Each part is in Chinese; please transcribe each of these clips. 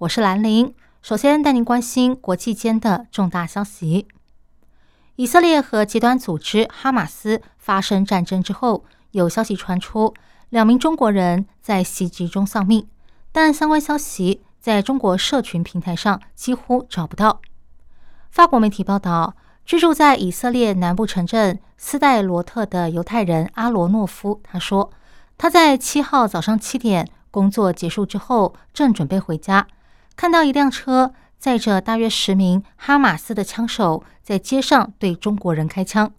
我是兰玲。首先带您关心国际间的重大消息。以色列和极端组织哈马斯发生战争之后，有消息传出，两名中国人在袭击中丧命，但相关消息在中国社群平台上几乎找不到。法国媒体报道，居住在以色列南部城镇斯代罗特的犹太人阿罗诺夫，他说，他在七号早上七点工作结束之后，正准备回家，看到一辆车。载着大约十名哈马斯的枪手在街上对中国人开枪，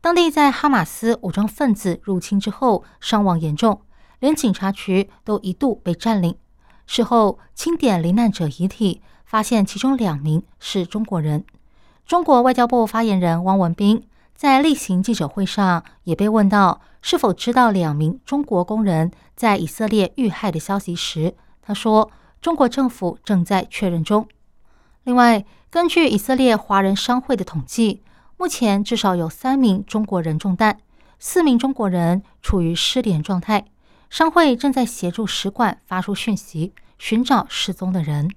当地在哈马斯武装分子入侵之后伤亡严重，连警察局都一度被占领。事后清点罹难者遗体，发现其中两名是中国人。中国外交部发言人汪文斌在例行记者会上也被问到是否知道两名中国工人在以色列遇害的消息时，他说：“中国政府正在确认中。”另外，根据以色列华人商会的统计，目前至少有三名中国人中弹，四名中国人处于失联状态。商会正在协助使馆发出讯息，寻找失踪的人。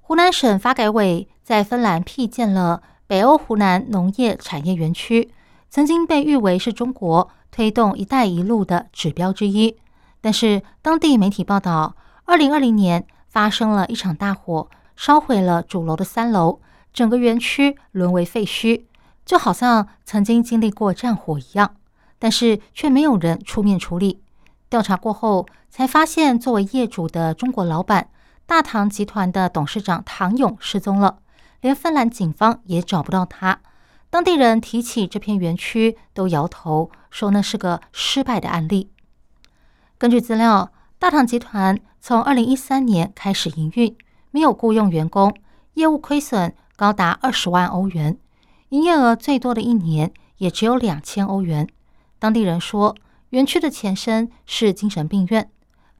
湖南省发改委在芬兰辟建了北欧湖南农业产业园区，曾经被誉为是中国推动“一带一路”的指标之一。但是，当地媒体报道，二零二零年。发生了一场大火，烧毁了主楼的三楼，整个园区沦为废墟，就好像曾经经历过战火一样。但是却没有人出面处理。调查过后，才发现作为业主的中国老板大唐集团的董事长唐勇失踪了，连芬兰警方也找不到他。当地人提起这片园区，都摇头说那是个失败的案例。根据资料。大唐集团从二零一三年开始营运，没有雇佣员工，业务亏损高达二十万欧元，营业额最多的一年也只有两千欧元。当地人说，园区的前身是精神病院。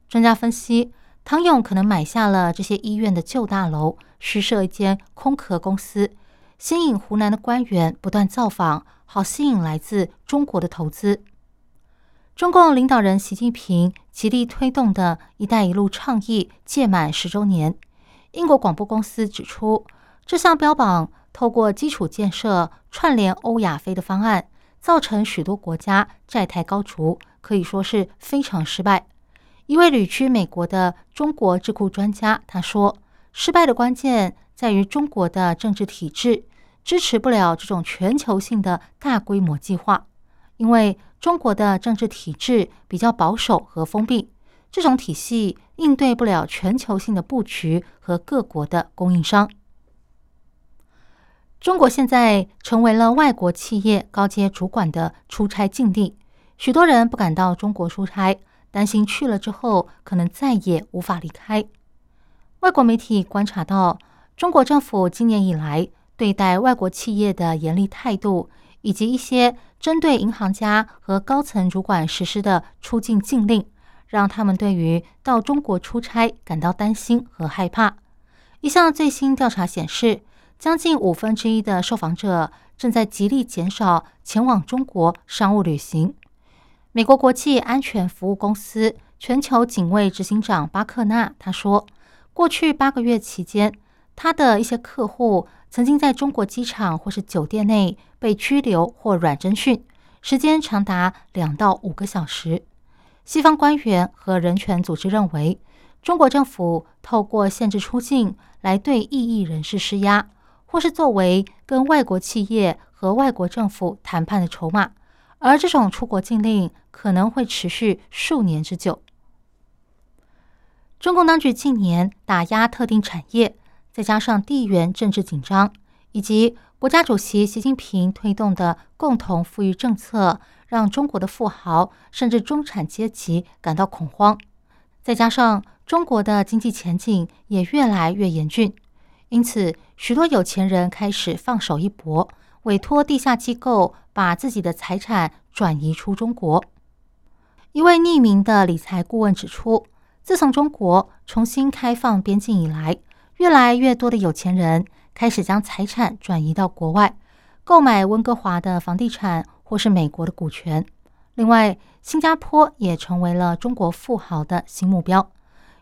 专家分析，唐勇可能买下了这些医院的旧大楼，虚设一间空壳公司，吸引湖南的官员不断造访，好吸引来自中国的投资。中共领导人习近平极力推动的一带一路倡议届满十周年，英国广播公司指出，这项标榜透过基础建设串联欧亚非的方案，造成许多国家债台高筑，可以说是非常失败。一位旅居美国的中国智库专家他说：“失败的关键在于中国的政治体制支持不了这种全球性的大规模计划，因为。”中国的政治体制比较保守和封闭，这种体系应对不了全球性的布局和各国的供应商。中国现在成为了外国企业高阶主管的出差禁地，许多人不敢到中国出差，担心去了之后可能再也无法离开。外国媒体观察到，中国政府今年以来对待外国企业的严厉态度。以及一些针对银行家和高层主管实施的出境禁令，让他们对于到中国出差感到担心和害怕。一项最新调查显示，将近五分之一的受访者正在极力减少前往中国商务旅行。美国国际安全服务公司全球警卫执行长巴克纳他说，过去八个月期间，他的一些客户。曾经在中国机场或是酒店内被拘留或软侦讯，时间长达两到五个小时。西方官员和人权组织认为，中国政府透过限制出境来对异议人士施压，或是作为跟外国企业和外国政府谈判的筹码。而这种出国禁令可能会持续数年之久。中共当局近年打压特定产业。再加上地缘政治紧张，以及国家主席习近平推动的共同富裕政策，让中国的富豪甚至中产阶级感到恐慌。再加上中国的经济前景也越来越严峻，因此许多有钱人开始放手一搏，委托地下机构把自己的财产转移出中国。一位匿名的理财顾问指出，自从中国重新开放边境以来，越来越多的有钱人开始将财产转移到国外，购买温哥华的房地产或是美国的股权。另外，新加坡也成为了中国富豪的新目标。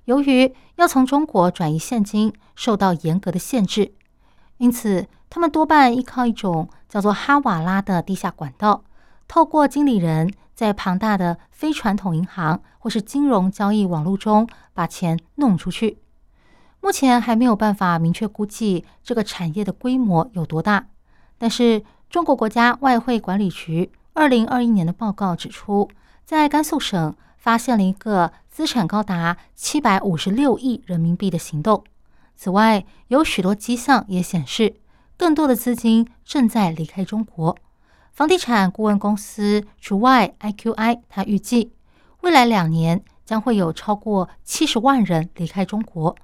由于要从中国转移现金受到严格的限制，因此他们多半依靠一种叫做哈瓦拉的地下管道，透过经理人。在庞大的非传统银行或是金融交易网络中把钱弄出去，目前还没有办法明确估计这个产业的规模有多大。但是，中国国家外汇管理局二零二一年的报告指出，在甘肃省发现了一个资产高达七百五十六亿人民币的行动。此外，有许多迹象也显示，更多的资金正在离开中国。房地产顾问公司除外，IQI 它预计未来两年将会有超过七十万人离开中国。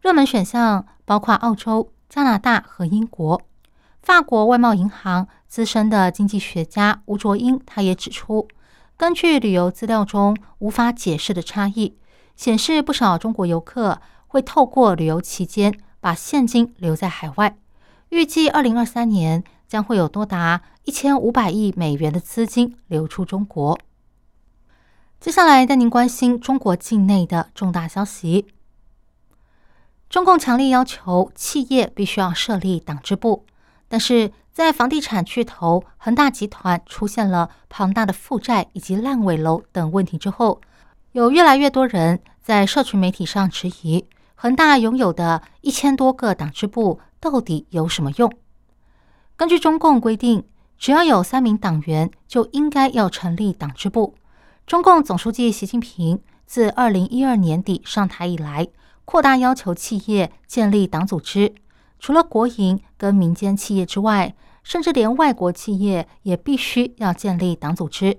热门选项包括澳洲、加拿大和英国。法国外贸银行资深的经济学家吴卓英他也指出，根据旅游资料中无法解释的差异，显示不少中国游客会透过旅游期间把现金留在海外。预计二零二三年。将会有多达一千五百亿美元的资金流出中国。接下来带您关心中国境内的重大消息。中共强烈要求企业必须要设立党支部，但是在房地产巨头恒大集团出现了庞大的负债以及烂尾楼等问题之后，有越来越多人在社群媒体上质疑恒大拥有的一千多个党支部到底有什么用。根据中共规定，只要有三名党员，就应该要成立党支部。中共总书记习近平自二零一二年底上台以来，扩大要求企业建立党组织。除了国营跟民间企业之外，甚至连外国企业也必须要建立党组织。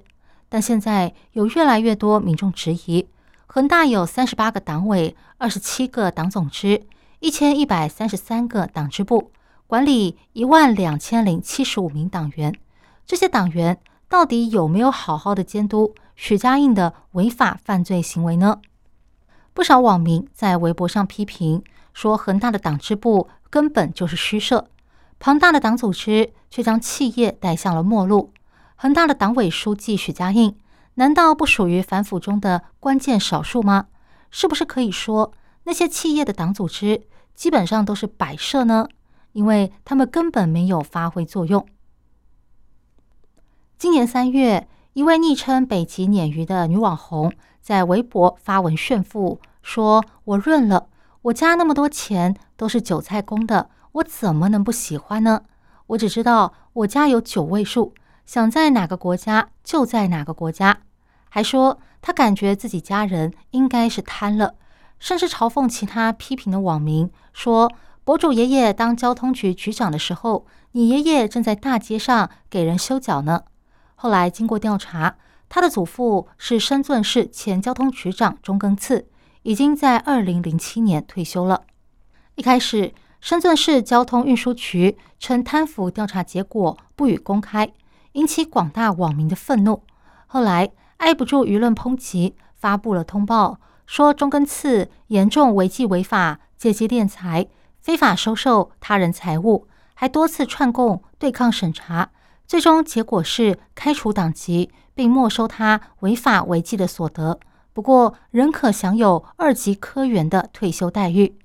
但现在有越来越多民众质疑，恒大有三十八个党委、二十七个党总支、一千一百三十三个党支部。管理一万两千零七十五名党员，这些党员到底有没有好好的监督许家印的违法犯罪行为呢？不少网民在微博上批评说，恒大的党支部根本就是虚设，庞大的党组织却将企业带向了末路。恒大的党委书记许家印难道不属于反腐中的关键少数吗？是不是可以说那些企业的党组织基本上都是摆设呢？因为他们根本没有发挥作用。今年三月，一位昵称“北极鲶鱼”的女网红在微博发文炫富，说：“我润了，我家那么多钱都是韭菜供的，我怎么能不喜欢呢？我只知道我家有九位数，想在哪个国家就在哪个国家。”还说他感觉自己家人应该是贪了，甚至嘲讽其他批评的网民说。博主爷爷当交通局局长的时候，你爷爷正在大街上给人修脚呢。后来经过调查，他的祖父是深圳市前交通局长钟根赐，已经在二零零七年退休了。一开始，深圳市交通运输局称贪腐调查结果不予公开，引起广大网民的愤怒。后来挨不住舆论抨击，发布了通报，说钟根赐严重违纪违法，借机敛财。非法收受他人财物，还多次串供对抗审查，最终结果是开除党籍，并没收他违法违纪的所得。不过，仍可享有二级科员的退休待遇。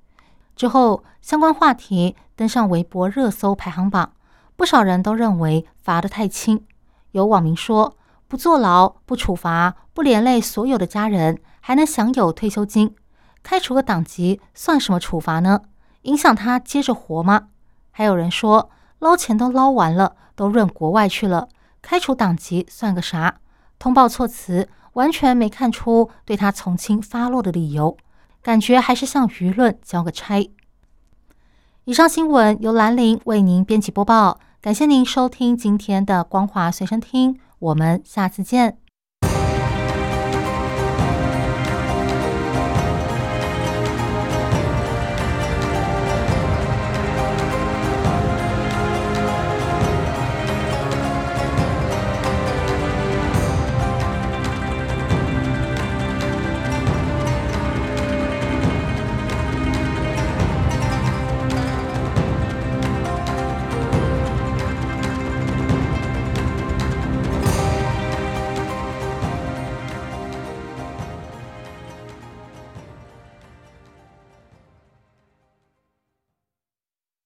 之后，相关话题登上微博热搜排行榜，不少人都认为罚得太轻。有网民说：“不坐牢、不处罚、不连累所有的家人，还能享有退休金，开除个党籍算什么处罚呢？”影响他接着活吗？还有人说捞钱都捞完了，都润国外去了，开除党籍算个啥？通报措辞完全没看出对他从轻发落的理由，感觉还是向舆论交个差。以上新闻由兰陵为您编辑播报，感谢您收听今天的光华随身听，我们下次见。